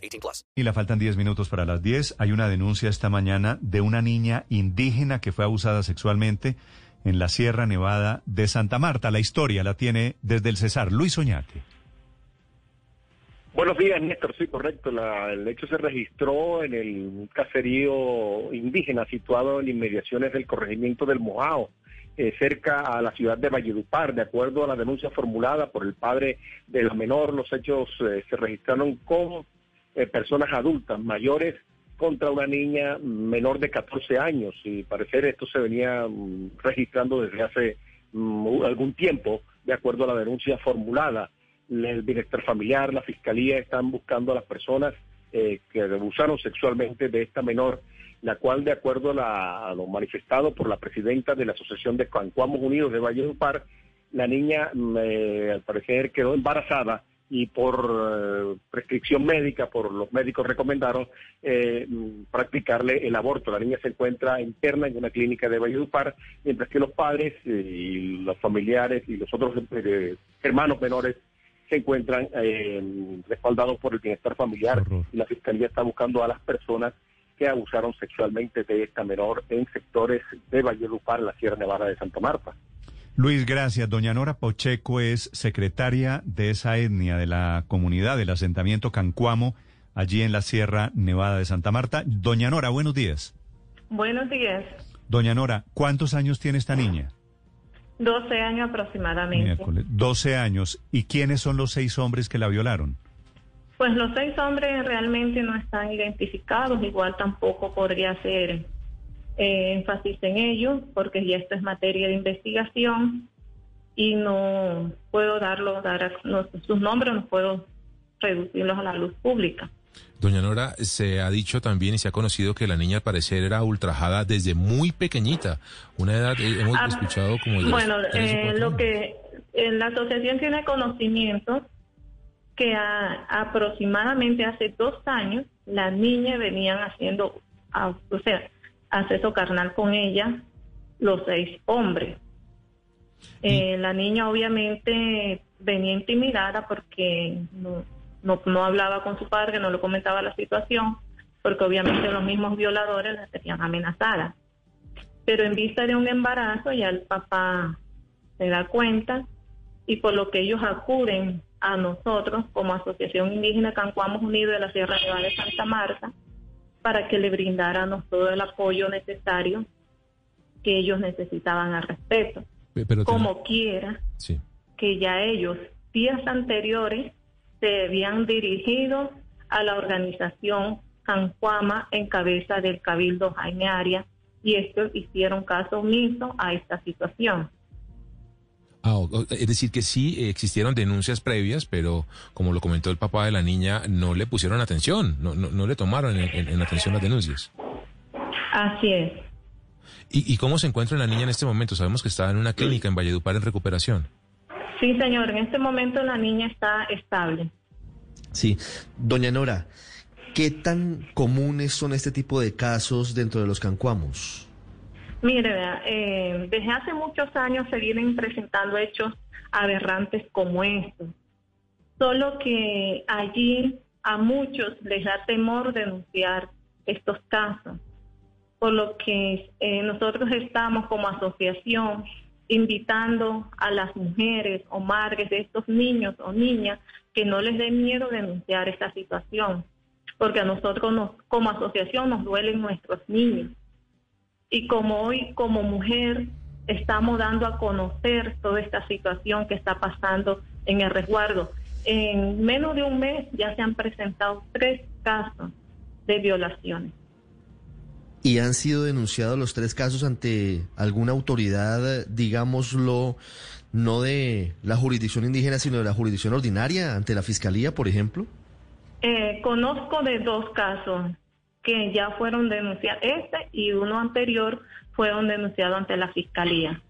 18 plus. Y le faltan 10 minutos para las 10. Hay una denuncia esta mañana de una niña indígena que fue abusada sexualmente en la Sierra Nevada de Santa Marta. La historia la tiene desde el Cesar. Luis Oñate. Buenos días, Néstor. Sí, correcto. La- el hecho se registró en el caserío indígena situado en inmediaciones del corregimiento del Mojao, eh, cerca a la ciudad de Valledupar. De acuerdo a la denuncia formulada por el padre de la menor, los hechos eh, se registraron con eh, personas adultas, mayores, contra una niña menor de 14 años. Y parecer esto se venía mm, registrando desde hace mm, algún tiempo, de acuerdo a la denuncia formulada el bienestar familiar, la fiscalía están buscando a las personas eh, que abusaron sexualmente de esta menor, la cual, de acuerdo a, la- lo manifestado por la presidenta de la Asociación de Cancuamos Unidos de Valledupar, la niña, mm, eh, al parecer, quedó embarazada y por eh, prescripción médica, por los médicos recomendaron eh, practicarle el aborto. La niña se encuentra interna en una clínica de Valledupar, mientras que los padres eh, y los familiares y los otros eh, hermanos menores se encuentran respaldados por el bienestar familiar y la fiscalía está buscando a las personas que abusaron sexualmente de esta menor en sectores de Valledupar, la Sierra Nevada de Santa Marta. Luis, gracias. Doña Nora Pocheco es secretaria de esa etnia, de la comunidad del asentamiento Cancuamo, allí en la Sierra Nevada de Santa Marta. Doña Nora, buenos días. Buenos días. Doña Nora, ¿cuántos años tiene esta niña? 12 años aproximadamente. Miércoles. 12 años. ¿Y quiénes son los seis hombres que la violaron? Pues los seis hombres realmente no están identificados, igual tampoco podría hacer eh, énfasis en ello, porque ya esto es materia de investigación y no puedo darlo, dar no- sus nombres, no puedo reducirlos a la luz pública. Doña Nora, se ha dicho también y se ha conocido que la niña al parecer era ultrajada desde muy pequeñita. Una edad, eh, hemos Ah, escuchado como de Bueno, eh, lo que eh, la asociación tiene conocimiento que a- aproximadamente hace dos años las niñas venían haciendo, o sea, acceso carnal con ella los seis hombres. Eh, la niña obviamente venía intimidada porque no, no, no hablaba con su padre, no le comentaba la situación, porque obviamente los mismos violadores la tenían amenazada pero en vista de un embarazo ya el papá se da cuenta y por lo que ellos acuden a nosotros como Asociación Indígena Cancuamos Unidos de la Sierra Nevada de Santa Marta para que le brindáramos todo el apoyo necesario que ellos necesitaban al respecto. Pe- Pero Como quiera sí. que ya ellos días anteriores se habían dirigido a la organización Cancuama en cabeza del Cabildo Jaime Arias y estos hicieron caso omiso a esta situación. Ah, es decir, que sí existieron denuncias previas, pero como lo comentó el papá de la niña, no le pusieron atención, no, no, no le tomaron en, en- en atención las denuncias. Así es. ¿Y, ¿Y cómo se encuentra la niña en este momento? Sabemos que está en una clínica en Valledupar en recuperación. Sí, señor, en este momento la niña está estable. Sí, doña Nora, ¿qué tan comunes son este tipo de casos dentro de los cancuamos? Mire, eh, desde hace muchos años se vienen presentando hechos aberrantes como estos. Solo que allí a muchos les da temor denunciar estos casos. Por lo que eh, nosotros estamos como asociación invitando a las mujeres o madres de estos niños o niñas que no les dé miedo denunciar esta situación. Porque a nosotros nos- como asociación nos duelen nuestros niños y como hoy como mujer estamos dando a conocer toda esta situación que está pasando en el resguardo. En menos de un mes ya se han presentado tres casos de violaciones. ¿Y han sido denunciados los tres casos ante alguna autoridad, digámoslo, no de la jurisdicción indígena, sino de la jurisdicción ordinaria, ante la fiscalía, por ejemplo? Eh, conozco de dos casos que ya fueron denunciados, este y uno anterior fueron denunciados ante la fiscalía.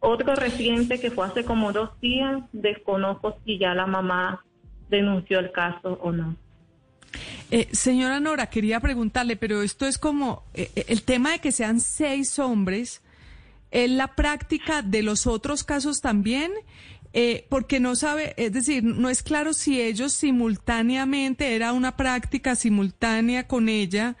Otro reciente que fue hace como dos días, desconozco si ya la mamá denunció el caso o no. Eh, señora Nora, quería preguntarle, pero esto es como eh, eh, el tema de que sean seis hombres, ¿es la práctica de los otros casos también? Eh, porque no sabe, es decir, no es claro si ellos simultáneamente era una práctica simultánea con ella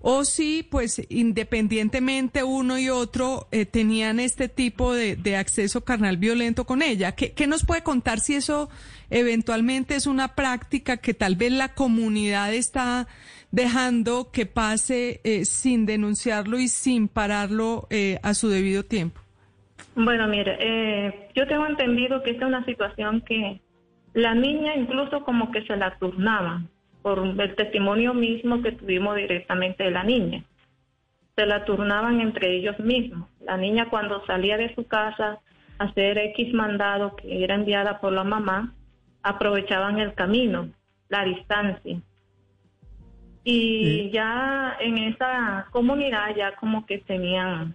o si, pues, independientemente uno y otro eh, tenían este tipo de, acceso carnal violento con ella. ¿Qué, ¿Qué, nos puede contar si eso eventualmente es una práctica que tal vez la comunidad está dejando que pase eh, sin denunciarlo y sin pararlo eh, a su debido tiempo? Bueno, mire, eh, yo tengo entendido que esta es una situación que la niña incluso como que se la turnaba por el testimonio mismo que tuvimos directamente de la niña. Se la turnaban entre ellos mismos. La niña cuando salía de su casa a hacer X mandado que era enviada por la mamá, aprovechaban el camino, la distancia. Y ya en esa comunidad ya como que tenían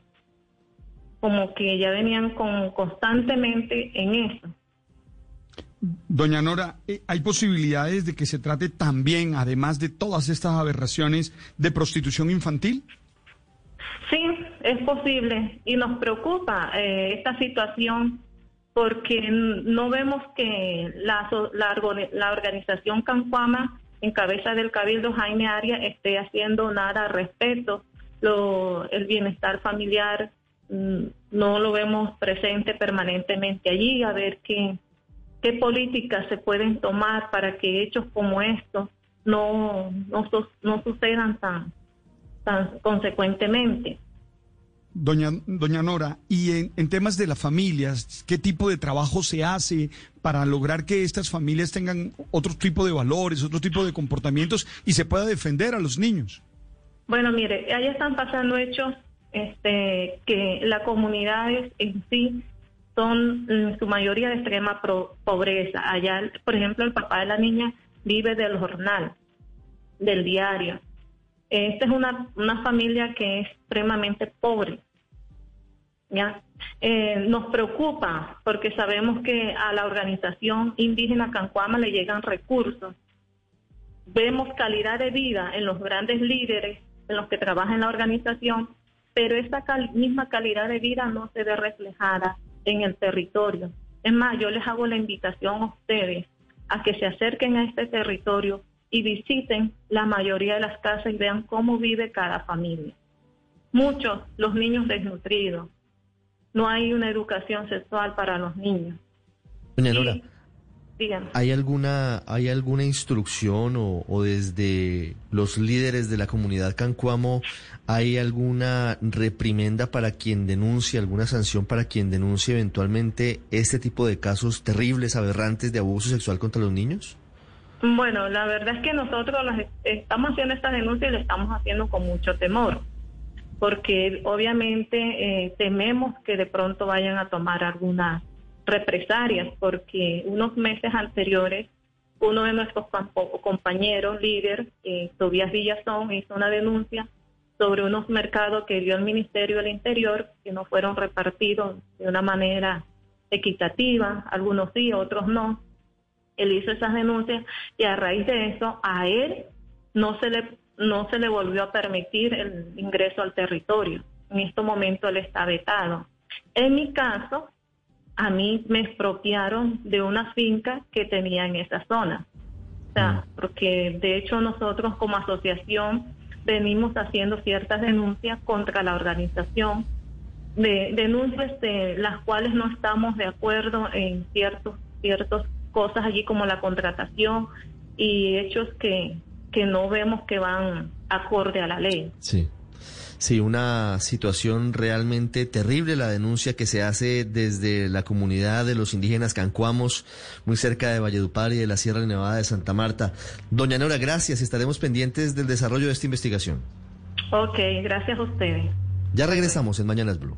como que ya venían con constantemente en eso. Doña Nora, eh, ¿hay posibilidades de que se trate también, además de todas estas aberraciones, de prostitución infantil? Sí, es posible y nos preocupa eh, esta situación porque no vemos que la, la, la organización Cancuama, en cabeza del Cabildo Jaime Arias, esté haciendo nada al respecto. Lo, el bienestar familiar no lo vemos presente permanentemente allí, a ver qué, qué políticas se pueden tomar para que hechos como estos no, no, no sucedan tan, tan consecuentemente. Doña, doña Nora, y en, en, temas de las familias, ¿qué tipo de trabajo se hace para lograr que estas familias tengan otro tipo de valores, otro tipo de comportamientos y se pueda defender a los niños? Bueno, mire, ahí están pasando hechos este, que las comunidades en sí son en su mayoría de extrema pobreza. Allá, por ejemplo, el papá de la niña vive del jornal, del diario. Esta es una, una familia que es extremadamente pobre. ¿ya? Eh, nos preocupa porque sabemos que a la organización indígena Cancuama le llegan recursos. Vemos calidad de vida en los grandes líderes en los que trabaja en la organización pero esa misma calidad de vida no se ve reflejada en el territorio. Es más, yo les hago la invitación a ustedes a que se acerquen a este territorio y visiten la mayoría de las casas y vean cómo vive cada familia. Muchos, los niños desnutridos. No hay una educación sexual para los niños. Doña Nora, ¿Hay alguna, ¿Hay alguna instrucción o, o, desde los líderes de la comunidad Cancuamo hay alguna reprimenda para quien denuncie, alguna sanción para quien denuncie eventualmente este tipo de casos terribles, aberrantes de abuso sexual contra los niños? Bueno, la verdad es que nosotros las, estamos haciendo estas denuncias y lo estamos haciendo con mucho temor, porque obviamente eh, tememos que de pronto vayan a tomar alguna represalias, porque unos meses anteriores uno de nuestros compañeros, líder, eh, Tobias Villazón, hizo una denuncia sobre unos mercados que dio el Ministerio del Interior que no fueron repartidos de una manera equitativa, algunos sí, otros no. Él hizo esas denuncias y a raíz de eso a él no se le no se le volvió a permitir el ingreso al territorio. En este momento él está vetado. En mi caso, a mí me expropiaron de una finca que tenía en esa zona. O sea, mm. porque de hecho nosotros como asociación venimos haciendo ciertas denuncias contra la organización, de denuncias de las cuales no estamos de acuerdo en ciertos ciertas cosas allí como la contratación y hechos que, que no vemos que van acorde a la ley. Sí. Sí, una situación realmente terrible la denuncia que se hace desde la comunidad de los indígenas cancuamos, muy cerca de Valledupar y de la Sierra Nevada de Santa Marta. Doña Nora, gracias. Estaremos pendientes del desarrollo de esta investigación. Ok, gracias a ustedes. Ya regresamos en Mañanas Blue.